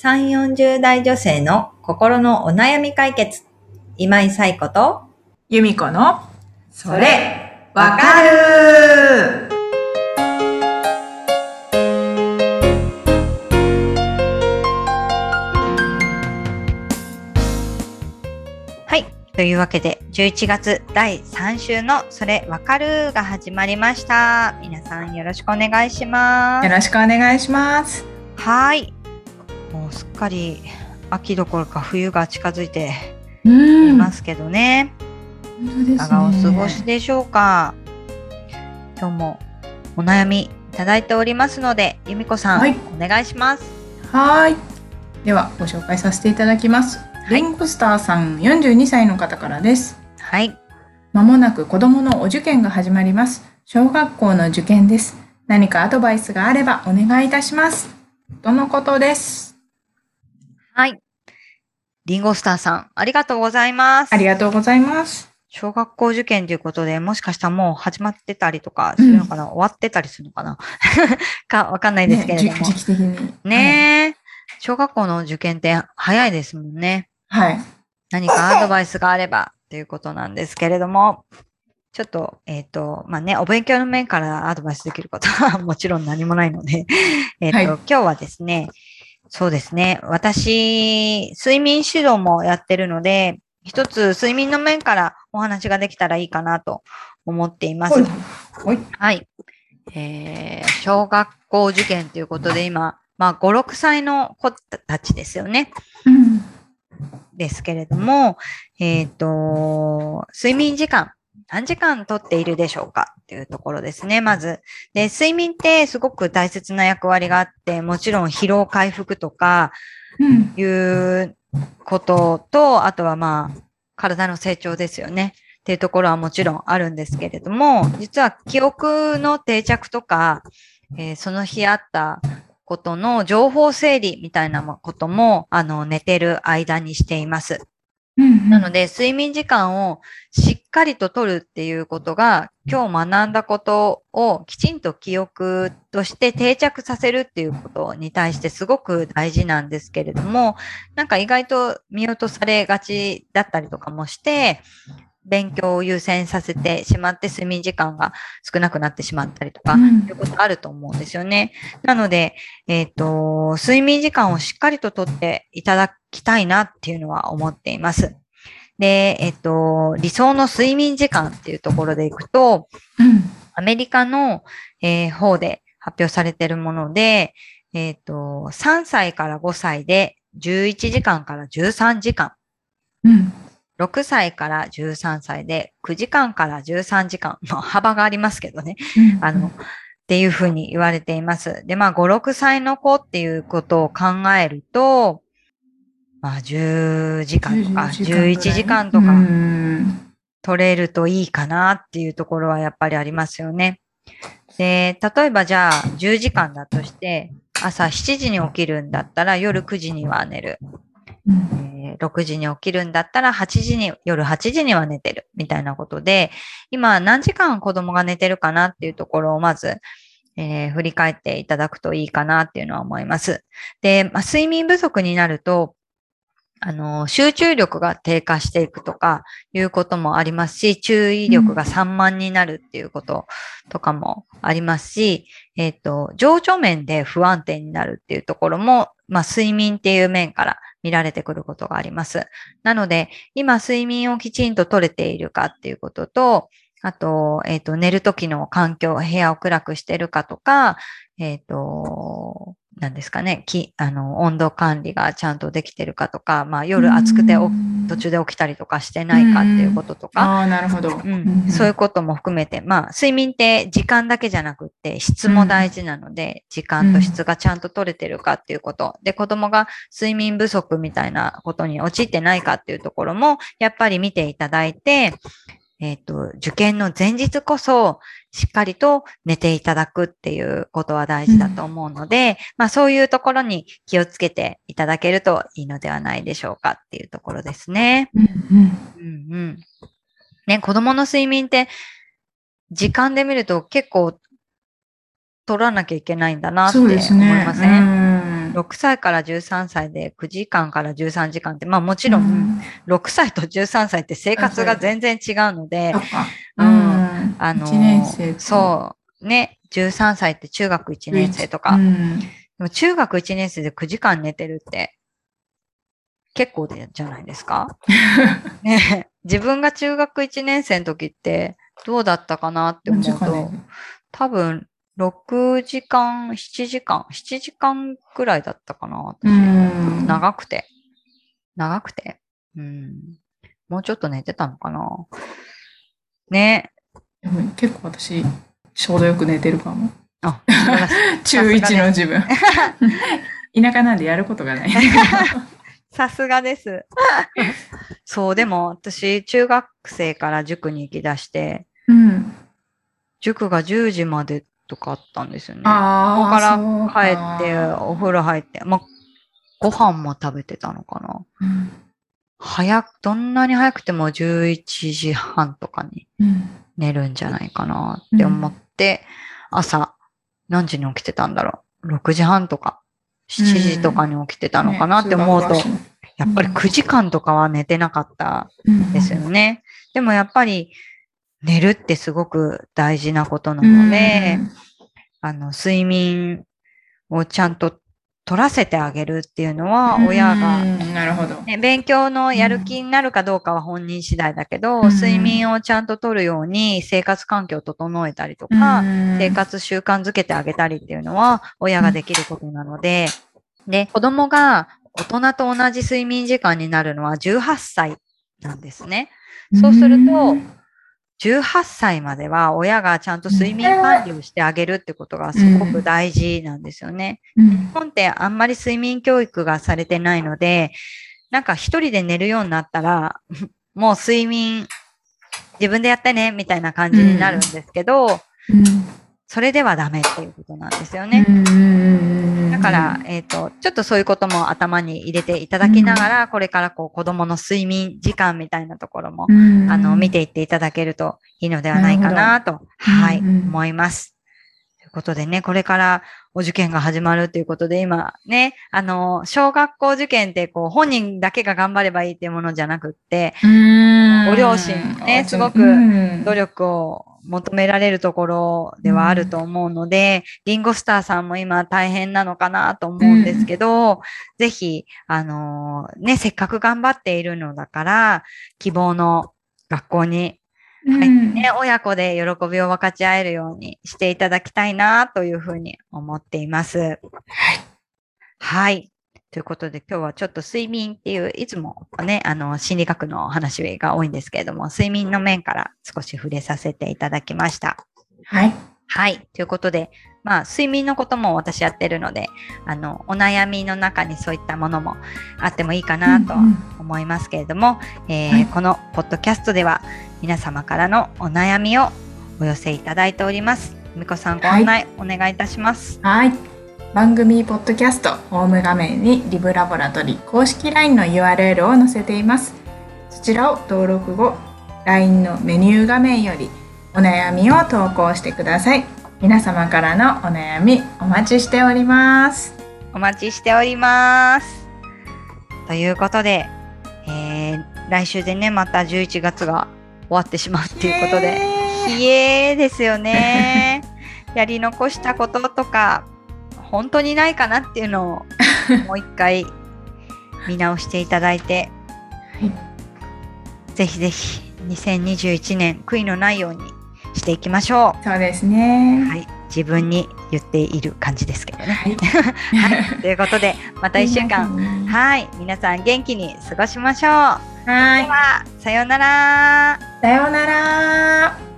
3、40代女性の心のお悩み解決。今井彩子と、由美子の、それ、わかるはい。というわけで、11月第3週のそれわかるが始まりました。皆さんよろしくお願いしますよ。ろしくお願いします。はい。もうすっかり秋どころか冬が近づいてういんますけどね。ねいかがお過ごしでしょうか。今日もお悩みいただいておりますので、由美子さん、はいお願いします。はい。では、ご紹介させていただきます。リンゴスターさん、42歳の方からです。はい。まもなく子供のお受験が始まります。小学校の受験です。何かアドバイスがあればお願いいたします。とのことです。はい。リンゴスターさん、ありがとうございます。ありがとうございます。小学校受験ということで、もしかしたらもう始まってたりとかするのかな、終わってたりするのかな？か、わかんないですけれども。ねじ時期的に。ねえ、小学校の受験って早いですもんね。はい。はい。何かアドバイスがあればということなんですけれども、ちょっと、えっ、と、まあね、お勉強の面からアドバイスできることは もちろん何もないので、えっと、はい今日はですね、そうですね、私、睡眠指導もやってるので、一つ睡眠の面からお話ができたらいいかなと思っています。はい。はい。えー、小学校受験ということで今、まあ5、6歳の子たちですよね。うん。ですけれども、えっ、と、睡眠時間、何時間とっているでしょうかっていうところですね、まず。で、睡眠ってすごく大切な役割があって、もちろん疲労回復とかうん。いうことと、あとはまあ、体の成長ですよね。っていうところはもちろんあるんですけれども、実は記憶の定着とか、えーその日あったことの情報整理みたいなことも、あの、寝てる間にしています。なので、睡眠時間をしっかりと取るっていうことが、今日学んだことをきちんと記憶として定着させるっていうことに対してすごく大事なんですけれども、なんか意外と見落とされがちだったりとかもして、勉強を優先させてしまって睡眠時間が少なくなってしまったりとか、うんいうことあると思うんですよね。なので、えっ、と、睡眠時間をしっかりととっていただきたいなっていうのは思っています。で、えっ、と、理想の睡眠時間っていうところでいくと、うん。アメリカの、えー方で発表されているもので、えっ、と、3歳から5歳で11時間から13時間。うん。6歳から13歳で9時間から13時間。まあ、幅がありますけどね。うんあの、っていうふうに言われています。で、まあ、5、6歳の子っていうことを考えると、まあ、10時間とか、11時間とうかん取れるといいかなっていうところはやっぱりありますよね。で、例えばじゃあ10時間だとして、朝7時に起きるんだったら夜9時には寝る。えー6時に起きるんだったら8時に、夜8時には寝てるみたいなことで、今何時間子供が寝てるかなっていうところをまず、えー振り返っていただくといいかなっていうのは思います。で、まあ、睡眠不足になると、あの、集中力が低下していくとかいうこともありますし、注意力が散漫になるっていうこととかもありますし、えっ、と、情緒面で不安定になるっていうところも、まあ、睡眠っていう面から見られてくることがあります。なので、今睡眠をきちんと取れているかっていうことと、あと、えっ、と、寝る時の環境、部屋を暗くしてるかとか、えっ、と、何ですかね、き、あの、温度管理がちゃんとできてるかとか、まあ、夜暑くてお途中で起きたりとかしてないかっていうこととか、ああ、なるほど。うん、そういうことも含めて、まあ、睡眠って時間だけじゃなくって質も大事なので、時間と質がちゃんと取れてるかっていうこと。で、子供が睡眠不足みたいなことに陥ってないかっていうところも、やっぱり見ていただいて、えっ、と、受験の前日こそ、しっかりと寝ていただくっていうことは大事だと思うので、まあそういうところに気をつけていただけるといいのではないでしょうかっていうところですね。うんうんうんうん。ね、子供の睡眠って、時間で見ると結構取らなきゃいけないんだなって思い。ません、うん6歳から13歳で9時間から13時間って、まあもちろん、うん。6歳と13歳って生活が全然違うので。ううん。ん。あの1年生と。そう、ね、13歳って中学1年生とか、うん。でも中学1年生で9時間寝てるって、結構でじゃないですか？ね。え自分が中学1年生の時ってどうだったかなって思うと多分6時間、7時間、7時間くらいだったかな。長くて。長くて？うん。もうちょっと寝てたのかな。ね。でも結構私、ちょうどよく寝てるかも。あ。中1の自分。田舎なんでやることがない。さすがです。そう、でも私、中学生から塾に行き出して、うん。塾が10時までとかあったんですよね。ああ。ここから帰って、お風呂入って、まあ、ご飯も食べてたのかな。うん早く、どんなに早くても11時半とかにうん。寝るんじゃないかなって思って、朝何時に起きてたんだろう。6時半とか、7時とかに起きてたのかなって思うと、ねやっぱり9時間とかは寝てなかったんですよね。でもやっぱり寝るってすごく大事なことなので、あの、睡眠をちゃんと取らせてあげるっていうのは、親が、うんなるほど。ね、勉強のやる気になるかどうかは本人次第だけど、うん睡眠をちゃんと取るように生活環境を整えたりとか、生生活習慣づけてあげたりっていうのは親ができることなので、で、子供が大人と同じ睡眠時間になるのは18歳なんですね。そうすると18歳までは親がちゃんと睡眠管理をしてあげるってことがすごく大事なんですよね。うん。日本ってあんまり睡眠教育がされてないので、なんか一人で寝るようになったら、もう睡眠自分でやってね、みたいな感じになるんですけど、それではダメっていうことなんですよね。だから、えっ、と、ちょっとそういうことも頭に入れていただきながら、これからこう子供の睡眠時間みたいなところも、あの、見ていっていただけるといいのではないかなと、はい、うんうん。思います。ということでね、これからお受験が始まるということで、今ね、あの、小学校受験ってこう、本人だけが頑張ればいいっていうものじゃなくって、ご両親ねすごく努力を求められるところではあると思うので、リンゴスターさんも今大変なのかなと思うんですけど、ぜひ、あのーね、せっかく頑張っているのだから、希望の学校に入ってね、親子で喜びを分かち合えるようにしていただきたいなというふうに思っています。はい。ということで今日はちょっと睡眠っていう、いつもね、あの、心理学の話が多いんですけれども、睡眠の面から少し触れさせていただきました。はい。はい。ということで、まあ、睡眠のことも私やってるので、あの、お悩みの中にそういったものもあってもいいかなとは思いますけれども、えーはいこのポッドキャストでは皆様からのお悩みをお寄せいただいております。みこさんご案内お願いいたします。はい。番組ポッドキャストホーム画面にリブラボラトリ公式 LINE の URL を載せています。そちらを登録後、LINE のメニュー画面よりお悩みを投稿してください。皆様からのお悩みお待ちしております。お待ちしております。ということで、えー来週でね、また11月が終わってしまうっていうことで、ひえーですよね。やり残したこととか、本当にないかなっていうのを もう一回見直していただいて、はいぜひぜひ2021年悔いのないようにしていきましょそうですねう。。はい。自分に言っている感じですけどね。はい。はい。ということで、また1週間、は はい。皆さん元気に過ごしましょう。は、さようなら。さようなら。